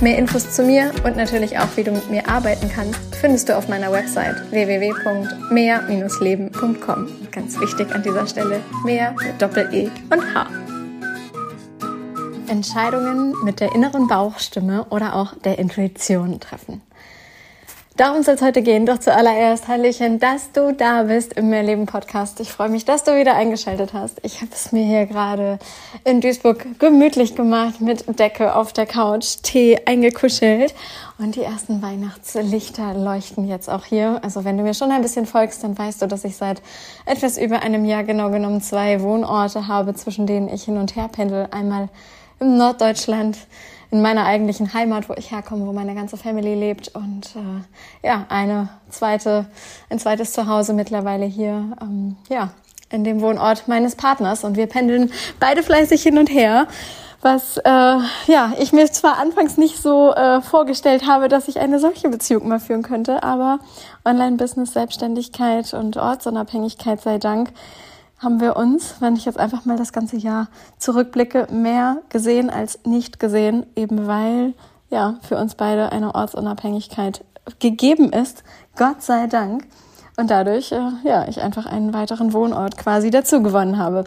Mehr Infos zu mir und natürlich auch, wie du mit mir arbeiten kannst, findest du auf meiner Website www.mehr-leben.com. Ganz wichtig an dieser Stelle, mehr mit Doppel-E und H. Entscheidungen mit der inneren Bauchstimme oder auch der Intuition treffen. Darum soll es heute gehen. Doch zuallererst Hallöchen, dass du da bist im Mehrleben Podcast. Ich freue mich, dass du wieder eingeschaltet hast. Ich habe es mir hier gerade in Duisburg gemütlich gemacht mit Decke auf der Couch, Tee eingekuschelt und die ersten Weihnachtslichter leuchten jetzt auch hier. Also wenn du mir schon ein bisschen folgst, dann weißt du, dass ich seit etwas über einem Jahr genau genommen zwei Wohnorte habe, zwischen denen ich hin und her pendel. Einmal im Norddeutschland in meiner eigentlichen Heimat, wo ich herkomme, wo meine ganze Family lebt. Und äh, ja, eine zweite, ein zweites Zuhause mittlerweile hier, ähm, ja, in dem Wohnort meines Partners. Und wir pendeln beide fleißig hin und her was äh, ja ich mir zwar anfangs nicht so äh, vorgestellt habe, dass ich eine solche Beziehung mal führen könnte, aber Online-Business, Selbstständigkeit und Ortsunabhängigkeit sei Dank haben wir uns, wenn ich jetzt einfach mal das ganze Jahr zurückblicke, mehr gesehen als nicht gesehen, eben weil ja für uns beide eine Ortsunabhängigkeit gegeben ist, Gott sei Dank. Und dadurch, äh, ja, ich einfach einen weiteren Wohnort quasi dazu gewonnen habe.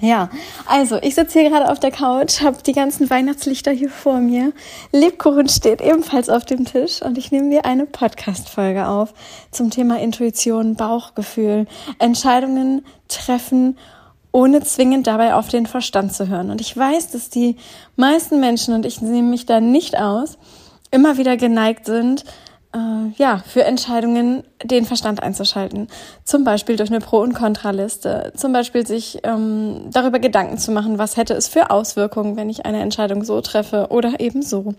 Ja, also ich sitze hier gerade auf der Couch, habe die ganzen Weihnachtslichter hier vor mir. Lebkuchen steht ebenfalls auf dem Tisch und ich nehme dir eine Podcast-Folge auf zum Thema Intuition, Bauchgefühl, Entscheidungen treffen, ohne zwingend dabei auf den Verstand zu hören. Und ich weiß, dass die meisten Menschen, und ich nehme mich da nicht aus, immer wieder geneigt sind, äh, ja, für Entscheidungen den Verstand einzuschalten. Zum Beispiel durch eine Pro- und Kontraliste. Zum Beispiel sich ähm, darüber Gedanken zu machen, was hätte es für Auswirkungen, wenn ich eine Entscheidung so treffe oder eben so.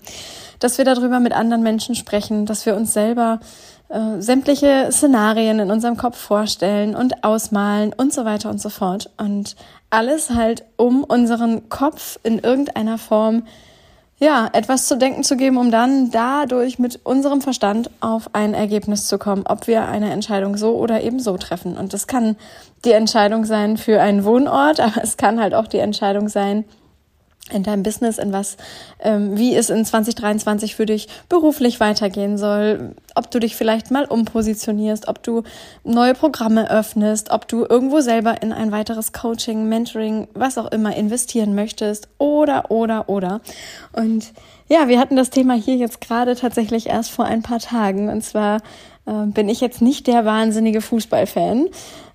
Dass wir darüber mit anderen Menschen sprechen, dass wir uns selber äh, sämtliche Szenarien in unserem Kopf vorstellen und ausmalen und so weiter und so fort. Und alles halt, um unseren Kopf in irgendeiner Form ja, etwas zu denken zu geben, um dann dadurch mit unserem Verstand auf ein Ergebnis zu kommen, ob wir eine Entscheidung so oder eben so treffen. Und das kann die Entscheidung sein für einen Wohnort, aber es kann halt auch die Entscheidung sein, in deinem Business, in was, ähm, wie es in 2023 für dich beruflich weitergehen soll, ob du dich vielleicht mal umpositionierst, ob du neue Programme öffnest, ob du irgendwo selber in ein weiteres Coaching, Mentoring, was auch immer investieren möchtest oder, oder, oder. Und ja, wir hatten das Thema hier jetzt gerade tatsächlich erst vor ein paar Tagen und zwar äh, bin ich jetzt nicht der wahnsinnige Fußballfan.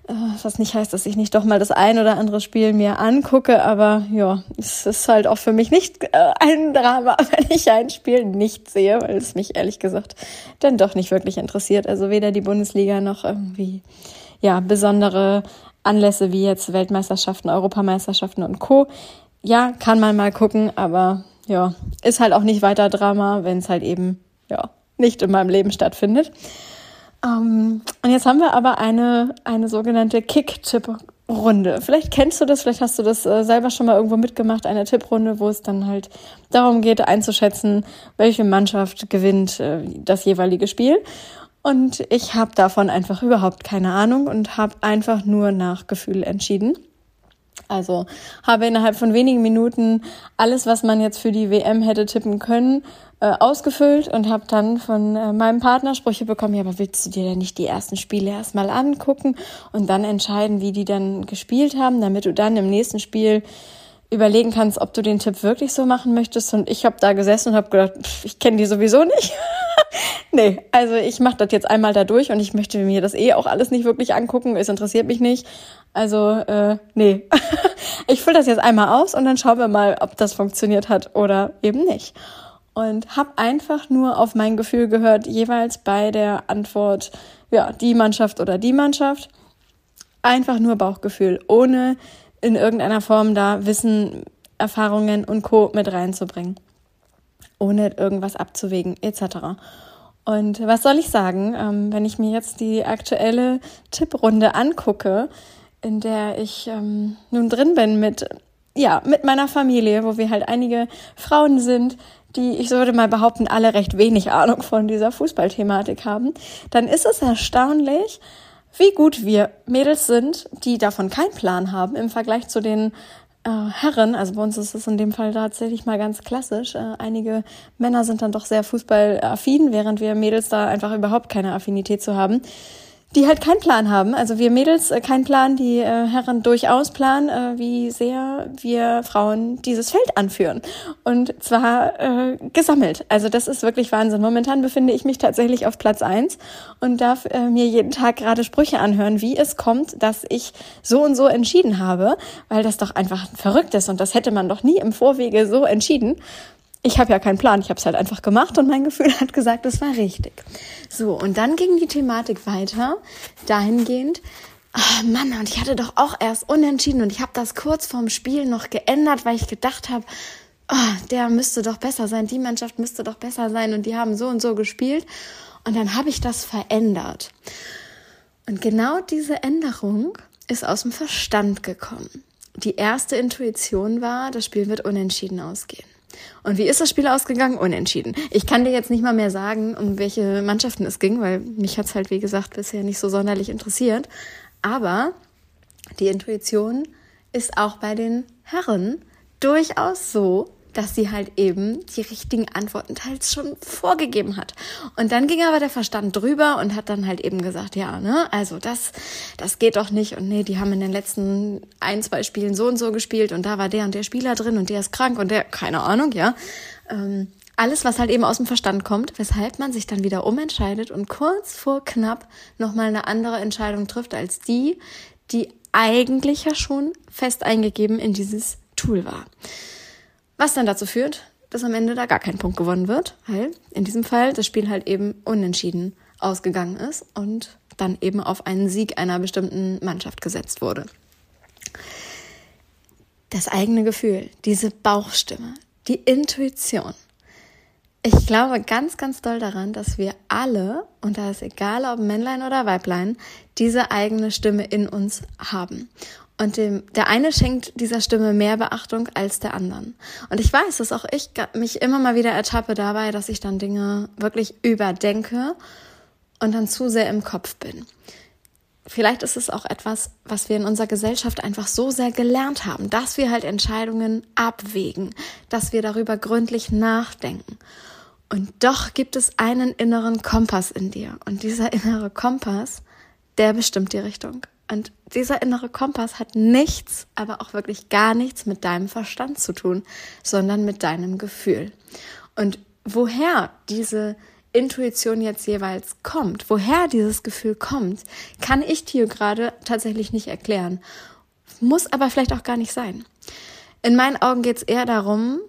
Was nicht heißt, dass ich nicht doch mal das ein oder andere Spiel mir angucke, aber ja, es ist halt auch für mich nicht äh, ein Drama, wenn ich ein Spiel nicht sehe, weil es mich ehrlich gesagt dann doch nicht wirklich interessiert. Also weder die Bundesliga noch irgendwie ja besondere Anlässe wie jetzt Weltmeisterschaften, Europameisterschaften und Co. Ja, kann man mal gucken, aber ja, ist halt auch nicht weiter Drama, wenn es halt eben ja nicht in meinem Leben stattfindet. Ähm, und jetzt haben wir aber eine, eine sogenannte Kick-Tipp-Runde. Vielleicht kennst du das, vielleicht hast du das äh, selber schon mal irgendwo mitgemacht, eine Tipprunde, wo es dann halt darum geht, einzuschätzen, welche Mannschaft gewinnt äh, das jeweilige Spiel. Und ich habe davon einfach überhaupt keine Ahnung und habe einfach nur nach Gefühl entschieden. Also habe innerhalb von wenigen Minuten alles, was man jetzt für die WM hätte tippen können, äh, ausgefüllt und habe dann von äh, meinem Partner Sprüche bekommen, ja, aber willst du dir denn nicht die ersten Spiele erstmal angucken und dann entscheiden, wie die dann gespielt haben, damit du dann im nächsten Spiel überlegen kannst, ob du den Tipp wirklich so machen möchtest. Und ich habe da gesessen und habe gedacht, pff, ich kenne die sowieso nicht. nee, also ich mache das jetzt einmal da durch und ich möchte mir das eh auch alles nicht wirklich angucken. Es interessiert mich nicht. Also, äh, nee. ich fülle das jetzt einmal aus und dann schauen wir mal, ob das funktioniert hat oder eben nicht und habe einfach nur auf mein Gefühl gehört, jeweils bei der Antwort, ja, die Mannschaft oder die Mannschaft. Einfach nur Bauchgefühl, ohne in irgendeiner Form da Wissen, Erfahrungen und Co. mit reinzubringen. Ohne irgendwas abzuwägen, etc. Und was soll ich sagen, ähm, wenn ich mir jetzt die aktuelle Tipprunde angucke, in der ich ähm, nun drin bin mit, ja, mit meiner Familie, wo wir halt einige Frauen sind, die, ich würde mal behaupten, alle recht wenig Ahnung von dieser Fußballthematik haben, dann ist es erstaunlich, wie gut wir Mädels sind, die davon keinen Plan haben im Vergleich zu den äh, Herren. Also bei uns ist es in dem Fall tatsächlich mal ganz klassisch. Äh, einige Männer sind dann doch sehr fußballaffin, während wir Mädels da einfach überhaupt keine Affinität zu haben die halt keinen Plan haben. Also wir Mädels äh, keinen Plan, die äh, Herren durchaus Plan, äh, wie sehr wir Frauen dieses Feld anführen. Und zwar äh, gesammelt. Also das ist wirklich Wahnsinn. Momentan befinde ich mich tatsächlich auf Platz eins und darf äh, mir jeden Tag gerade Sprüche anhören, wie es kommt, dass ich so und so entschieden habe, weil das doch einfach verrückt ist und das hätte man doch nie im Vorwege so entschieden ich habe ja keinen Plan, ich habe es halt einfach gemacht und mein Gefühl hat gesagt, es war richtig. So, und dann ging die Thematik weiter, dahingehend, oh Mann, und ich hatte doch auch erst unentschieden und ich habe das kurz vorm Spiel noch geändert, weil ich gedacht habe, oh, der müsste doch besser sein, die Mannschaft müsste doch besser sein und die haben so und so gespielt. Und dann habe ich das verändert. Und genau diese Änderung ist aus dem Verstand gekommen. Die erste Intuition war, das Spiel wird unentschieden ausgehen. Und wie ist das Spiel ausgegangen? Unentschieden. Ich kann dir jetzt nicht mal mehr sagen, um welche Mannschaften es ging, weil mich hat's halt, wie gesagt, bisher nicht so sonderlich interessiert. Aber die Intuition ist auch bei den Herren durchaus so, dass sie halt eben die richtigen Antworten teils schon vorgegeben hat. Und dann ging aber der Verstand drüber und hat dann halt eben gesagt, ja, ne, also das, das geht doch nicht und nee, die haben in den letzten ein, zwei Spielen so und so gespielt und da war der und der Spieler drin und der ist krank und der, keine Ahnung, ja. Ähm, alles, was halt eben aus dem Verstand kommt, weshalb man sich dann wieder umentscheidet und kurz vor knapp nochmal eine andere Entscheidung trifft als die, die eigentlich ja schon fest eingegeben in dieses Tool war. Was dann dazu führt, dass am Ende da gar kein Punkt gewonnen wird, weil in diesem Fall das Spiel halt eben unentschieden ausgegangen ist und dann eben auf einen Sieg einer bestimmten Mannschaft gesetzt wurde. Das eigene Gefühl, diese Bauchstimme, die Intuition. Ich glaube ganz, ganz doll daran, dass wir alle, und da ist egal ob Männlein oder Weiblein, diese eigene Stimme in uns haben. Und dem, der eine schenkt dieser Stimme mehr Beachtung als der anderen. Und ich weiß, dass auch ich mich immer mal wieder ertappe dabei, dass ich dann Dinge wirklich überdenke und dann zu sehr im Kopf bin. Vielleicht ist es auch etwas, was wir in unserer Gesellschaft einfach so sehr gelernt haben, dass wir halt Entscheidungen abwägen, dass wir darüber gründlich nachdenken. Und doch gibt es einen inneren Kompass in dir. Und dieser innere Kompass, der bestimmt die Richtung. Und dieser innere Kompass hat nichts, aber auch wirklich gar nichts mit deinem Verstand zu tun, sondern mit deinem Gefühl. Und woher diese Intuition jetzt jeweils kommt, woher dieses Gefühl kommt, kann ich dir gerade tatsächlich nicht erklären. Muss aber vielleicht auch gar nicht sein. In meinen Augen geht es eher darum,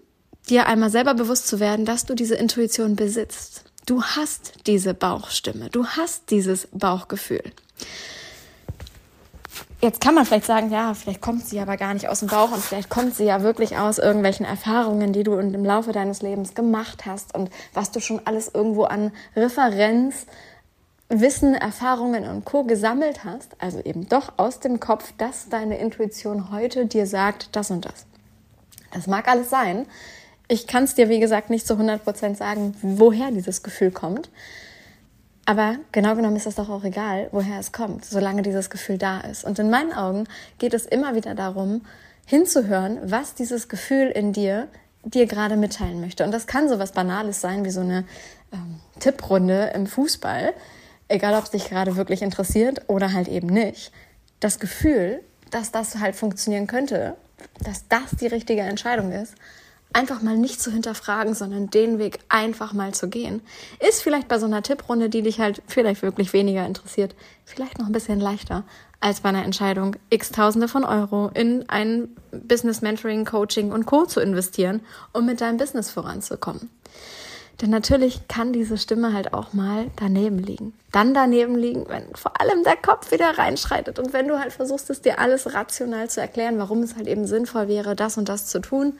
dir einmal selber bewusst zu werden, dass du diese Intuition besitzt. Du hast diese Bauchstimme, du hast dieses Bauchgefühl. Jetzt kann man vielleicht sagen, ja, vielleicht kommt sie aber gar nicht aus dem Bauch und vielleicht kommt sie ja wirklich aus irgendwelchen Erfahrungen, die du im Laufe deines Lebens gemacht hast und was du schon alles irgendwo an Referenz, Wissen, Erfahrungen und Co. gesammelt hast. Also eben doch aus dem Kopf, dass deine Intuition heute dir sagt, das und das. Das mag alles sein. Ich kann es dir, wie gesagt, nicht zu 100 Prozent sagen, woher dieses Gefühl kommt. Aber genau genommen ist es doch auch egal, woher es kommt, solange dieses Gefühl da ist. Und in meinen Augen geht es immer wieder darum, hinzuhören, was dieses Gefühl in dir dir gerade mitteilen möchte. Und das kann so was Banales sein, wie so eine ähm, Tipprunde im Fußball, egal ob es dich gerade wirklich interessiert oder halt eben nicht. Das Gefühl, dass das halt funktionieren könnte, dass das die richtige Entscheidung ist, einfach mal nicht zu hinterfragen, sondern den Weg einfach mal zu gehen, ist vielleicht bei so einer Tipprunde, die dich halt vielleicht wirklich weniger interessiert, vielleicht noch ein bisschen leichter als bei einer Entscheidung, x Tausende von Euro in ein Business Mentoring, Coaching und Co. zu investieren, um mit deinem Business voranzukommen. Denn natürlich kann diese Stimme halt auch mal daneben liegen. Dann daneben liegen, wenn vor allem der Kopf wieder reinschreitet und wenn du halt versuchst, es dir alles rational zu erklären, warum es halt eben sinnvoll wäre, das und das zu tun,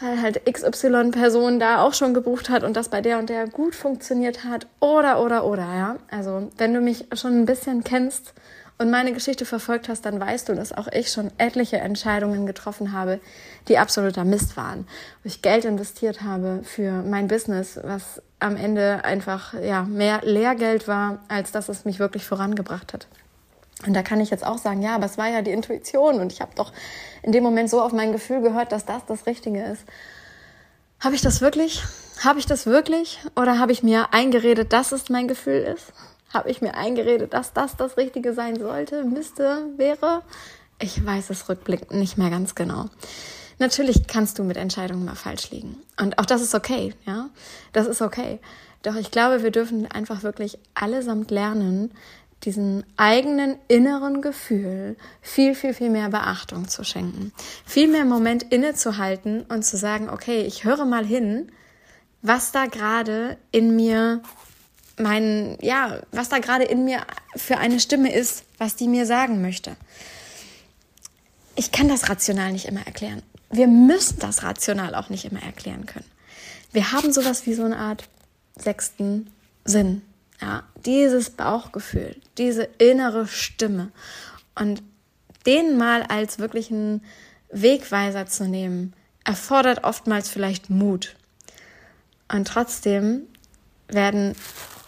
weil halt XY-Person da auch schon gebucht hat und das bei der und der gut funktioniert hat. Oder, oder, oder, ja. Also, wenn du mich schon ein bisschen kennst und meine Geschichte verfolgt hast, dann weißt du, dass auch ich schon etliche Entscheidungen getroffen habe, die absoluter Mist waren. Wo ich Geld investiert habe für mein Business, was am Ende einfach, ja, mehr Lehrgeld war, als dass es mich wirklich vorangebracht hat. Und da kann ich jetzt auch sagen, ja, aber es war ja die Intuition und ich habe doch in dem Moment so auf mein Gefühl gehört, dass das das Richtige ist. Habe ich das wirklich? Habe ich das wirklich? Oder habe ich mir eingeredet, dass es mein Gefühl ist? Habe ich mir eingeredet, dass das das Richtige sein sollte, müsste, wäre? Ich weiß es rückblickend nicht mehr ganz genau. Natürlich kannst du mit Entscheidungen mal falsch liegen. Und auch das ist okay, ja? Das ist okay. Doch ich glaube, wir dürfen einfach wirklich allesamt lernen, diesen eigenen inneren Gefühl viel, viel, viel mehr Beachtung zu schenken. Viel mehr Moment innezuhalten und zu sagen, okay, ich höre mal hin, was da gerade in mir mein, ja, was da gerade in mir für eine Stimme ist, was die mir sagen möchte. Ich kann das rational nicht immer erklären. Wir müssen das rational auch nicht immer erklären können. Wir haben sowas wie so eine Art sechsten Sinn. Ja, dieses Bauchgefühl, diese innere Stimme und den mal als wirklichen Wegweiser zu nehmen, erfordert oftmals vielleicht Mut. Und trotzdem werden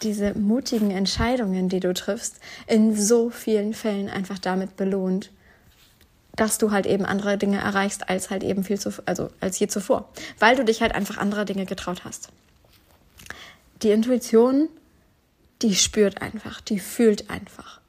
diese mutigen Entscheidungen, die du triffst, in so vielen Fällen einfach damit belohnt, dass du halt eben andere Dinge erreichst als halt eben viel zu, also als je zuvor, weil du dich halt einfach andere Dinge getraut hast. Die Intuition die spürt einfach, die fühlt einfach.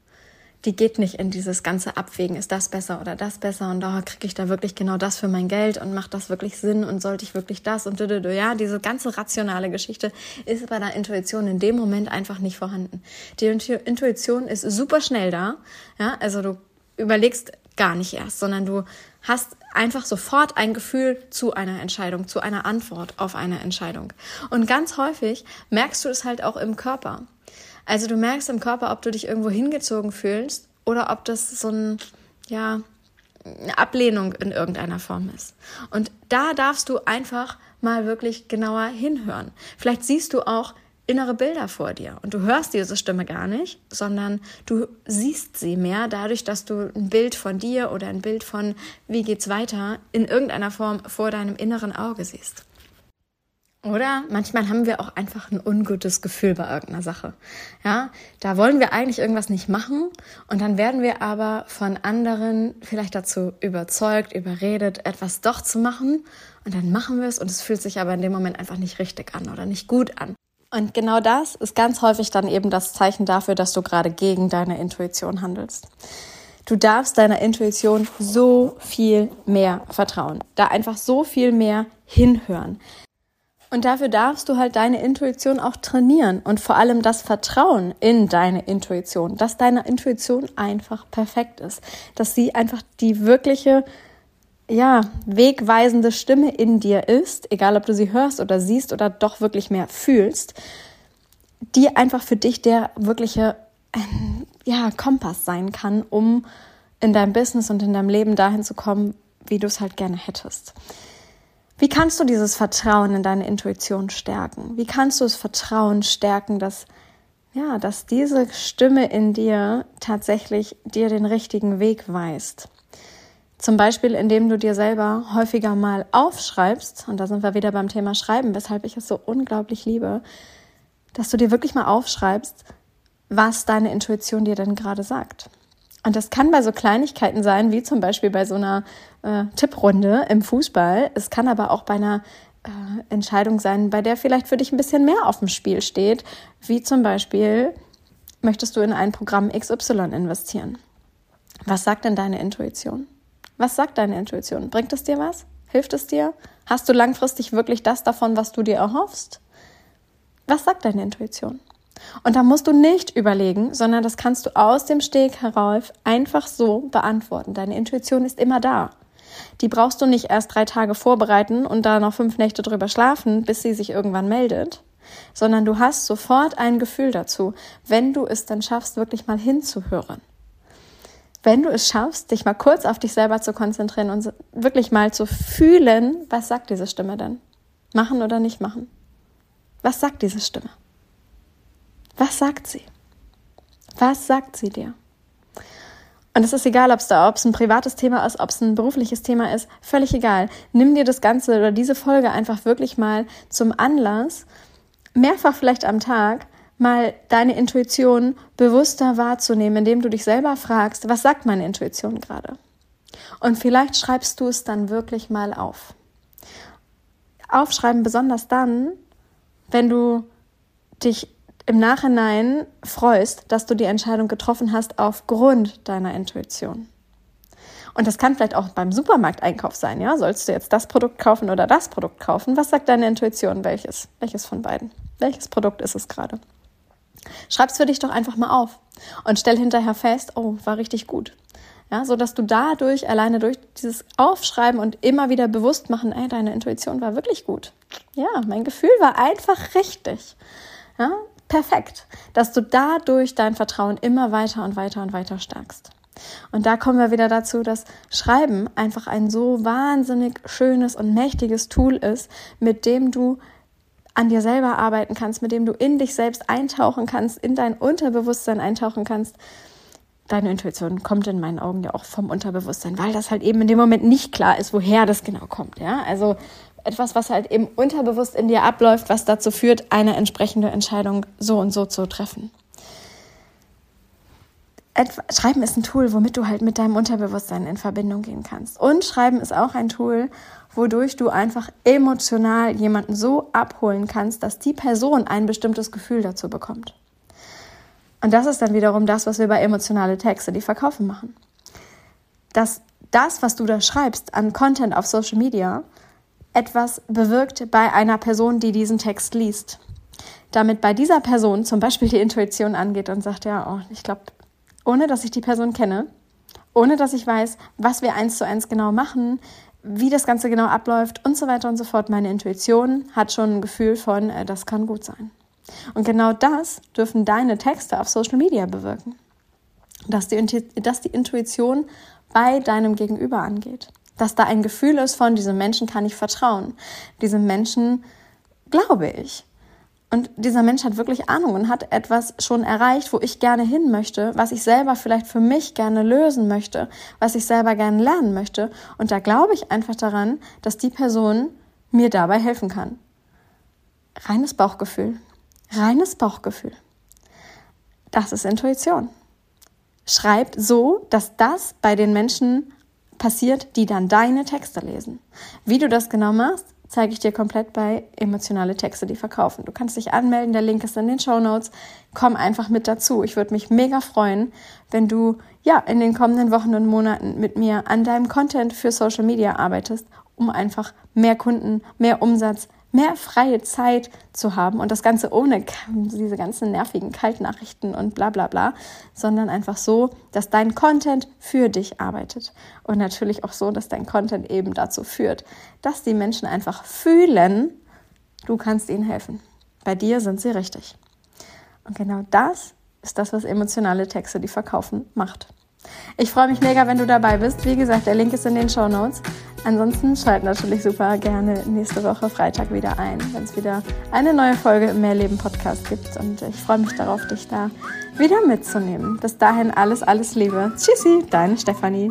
Die geht nicht in dieses ganze Abwägen, ist das besser oder das besser und da oh, kriege ich da wirklich genau das für mein Geld und macht das wirklich Sinn und sollte ich wirklich das und du, ja, diese ganze rationale Geschichte ist bei der Intuition in dem Moment einfach nicht vorhanden. Die Intuition ist super schnell da, ja, also du überlegst gar nicht erst, sondern du hast einfach sofort ein Gefühl zu einer Entscheidung, zu einer Antwort auf eine Entscheidung. Und ganz häufig merkst du es halt auch im Körper. Also du merkst im Körper, ob du dich irgendwo hingezogen fühlst oder ob das so ein, ja, eine Ablehnung in irgendeiner Form ist. Und da darfst du einfach mal wirklich genauer hinhören. Vielleicht siehst du auch innere Bilder vor dir und du hörst diese Stimme gar nicht, sondern du siehst sie mehr dadurch, dass du ein Bild von dir oder ein Bild von wie geht's weiter in irgendeiner Form vor deinem inneren Auge siehst. Oder manchmal haben wir auch einfach ein ungutes Gefühl bei irgendeiner Sache. Ja, da wollen wir eigentlich irgendwas nicht machen und dann werden wir aber von anderen vielleicht dazu überzeugt, überredet, etwas doch zu machen und dann machen wir es und es fühlt sich aber in dem Moment einfach nicht richtig an oder nicht gut an. Und genau das ist ganz häufig dann eben das Zeichen dafür, dass du gerade gegen deine Intuition handelst. Du darfst deiner Intuition so viel mehr vertrauen, da einfach so viel mehr hinhören. Und dafür darfst du halt deine Intuition auch trainieren und vor allem das Vertrauen in deine Intuition, dass deine Intuition einfach perfekt ist, dass sie einfach die wirkliche, ja, wegweisende Stimme in dir ist, egal ob du sie hörst oder siehst oder doch wirklich mehr fühlst, die einfach für dich der wirkliche, ja, Kompass sein kann, um in deinem Business und in deinem Leben dahin zu kommen, wie du es halt gerne hättest. Wie kannst du dieses Vertrauen in deine Intuition stärken? Wie kannst du das Vertrauen stärken, dass ja, dass diese Stimme in dir tatsächlich dir den richtigen Weg weist? Zum Beispiel, indem du dir selber häufiger mal aufschreibst, und da sind wir wieder beim Thema Schreiben, weshalb ich es so unglaublich liebe, dass du dir wirklich mal aufschreibst, was deine Intuition dir denn gerade sagt. Und das kann bei so Kleinigkeiten sein, wie zum Beispiel bei so einer äh, Tipprunde im Fußball. Es kann aber auch bei einer äh, Entscheidung sein, bei der vielleicht für dich ein bisschen mehr auf dem Spiel steht, wie zum Beispiel, möchtest du in ein Programm XY investieren? Was sagt denn deine Intuition? Was sagt deine Intuition? Bringt es dir was? Hilft es dir? Hast du langfristig wirklich das davon, was du dir erhoffst? Was sagt deine Intuition? Und da musst du nicht überlegen, sondern das kannst du aus dem Steg herauf einfach so beantworten. Deine Intuition ist immer da. Die brauchst du nicht erst drei Tage vorbereiten und da noch fünf Nächte drüber schlafen, bis sie sich irgendwann meldet, sondern du hast sofort ein Gefühl dazu, wenn du es dann schaffst, wirklich mal hinzuhören. wenn du es schaffst, dich mal kurz auf dich selber zu konzentrieren und wirklich mal zu fühlen, was sagt diese Stimme denn? Machen oder nicht machen? Was sagt diese Stimme? Was sagt sie? Was sagt sie dir? Und es ist egal, ob es da, ob es ein privates Thema ist, ob es ein berufliches Thema ist, völlig egal. Nimm dir das Ganze oder diese Folge einfach wirklich mal zum Anlass, mehrfach vielleicht am Tag, mal deine Intuition bewusster wahrzunehmen, indem du dich selber fragst, was sagt meine Intuition gerade? Und vielleicht schreibst du es dann wirklich mal auf. Aufschreiben besonders dann, wenn du dich im Nachhinein freust, dass du die Entscheidung getroffen hast aufgrund deiner Intuition. Und das kann vielleicht auch beim Supermarkteinkauf sein, ja? Sollst du jetzt das Produkt kaufen oder das Produkt kaufen? Was sagt deine Intuition? Welches? Welches von beiden? Welches Produkt ist es gerade? Schreib's für dich doch einfach mal auf und stell hinterher fest, oh, war richtig gut. Ja, so dass du dadurch, alleine durch dieses Aufschreiben und immer wieder bewusst machen, ey, deine Intuition war wirklich gut. Ja, mein Gefühl war einfach richtig. Ja, perfekt. Dass du dadurch dein Vertrauen immer weiter und weiter und weiter stärkst. Und da kommen wir wieder dazu, dass Schreiben einfach ein so wahnsinnig schönes und mächtiges Tool ist, mit dem du an dir selber arbeiten kannst, mit dem du in dich selbst eintauchen kannst, in dein Unterbewusstsein eintauchen kannst. Deine Intuition kommt in meinen Augen ja auch vom Unterbewusstsein, weil das halt eben in dem Moment nicht klar ist, woher das genau kommt. Ja, also etwas, was halt eben unterbewusst in dir abläuft, was dazu führt, eine entsprechende Entscheidung so und so zu treffen. Schreiben ist ein Tool, womit du halt mit deinem Unterbewusstsein in Verbindung gehen kannst. Und Schreiben ist auch ein Tool, wodurch du einfach emotional jemanden so abholen kannst, dass die Person ein bestimmtes Gefühl dazu bekommt. Und das ist dann wiederum das, was wir bei emotionale Texte, die verkaufen machen. Dass das, was du da schreibst an Content auf Social Media, etwas bewirkt bei einer Person, die diesen Text liest. Damit bei dieser Person zum Beispiel die Intuition angeht und sagt, ja, oh, ich glaube, ohne dass ich die Person kenne, ohne dass ich weiß, was wir eins zu eins genau machen, wie das Ganze genau abläuft und so weiter und so fort. Meine Intuition hat schon ein Gefühl von, äh, das kann gut sein. Und genau das dürfen deine Texte auf Social Media bewirken. Dass die, dass die Intuition bei deinem Gegenüber angeht. Dass da ein Gefühl ist von, diesem Menschen kann ich vertrauen. Diesem Menschen glaube ich. Und dieser Mensch hat wirklich Ahnung und hat etwas schon erreicht, wo ich gerne hin möchte, was ich selber vielleicht für mich gerne lösen möchte, was ich selber gerne lernen möchte. Und da glaube ich einfach daran, dass die Person mir dabei helfen kann. Reines Bauchgefühl. Reines Bauchgefühl. Das ist Intuition. Schreib so, dass das bei den Menschen passiert, die dann deine Texte lesen. Wie du das genau machst, zeige ich dir komplett bei emotionale Texte, die verkaufen. Du kannst dich anmelden, der Link ist in den Show Notes. Komm einfach mit dazu. Ich würde mich mega freuen, wenn du ja in den kommenden Wochen und Monaten mit mir an deinem Content für Social Media arbeitest, um einfach mehr Kunden, mehr Umsatz, mehr freie Zeit zu haben und das Ganze ohne diese ganzen nervigen Kaltnachrichten und bla bla bla, sondern einfach so, dass dein Content für dich arbeitet und natürlich auch so, dass dein Content eben dazu führt, dass die Menschen einfach fühlen, du kannst ihnen helfen. Bei dir sind sie richtig. Und genau das ist das, was emotionale Texte, die verkaufen, macht. Ich freue mich mega, wenn du dabei bist. Wie gesagt, der Link ist in den Show Notes. Ansonsten schalt natürlich super gerne nächste Woche Freitag wieder ein, wenn es wieder eine neue Folge im Mehrleben Podcast gibt. Und ich freue mich darauf, dich da wieder mitzunehmen. Bis dahin alles, alles Liebe. Tschüssi, deine Stefanie.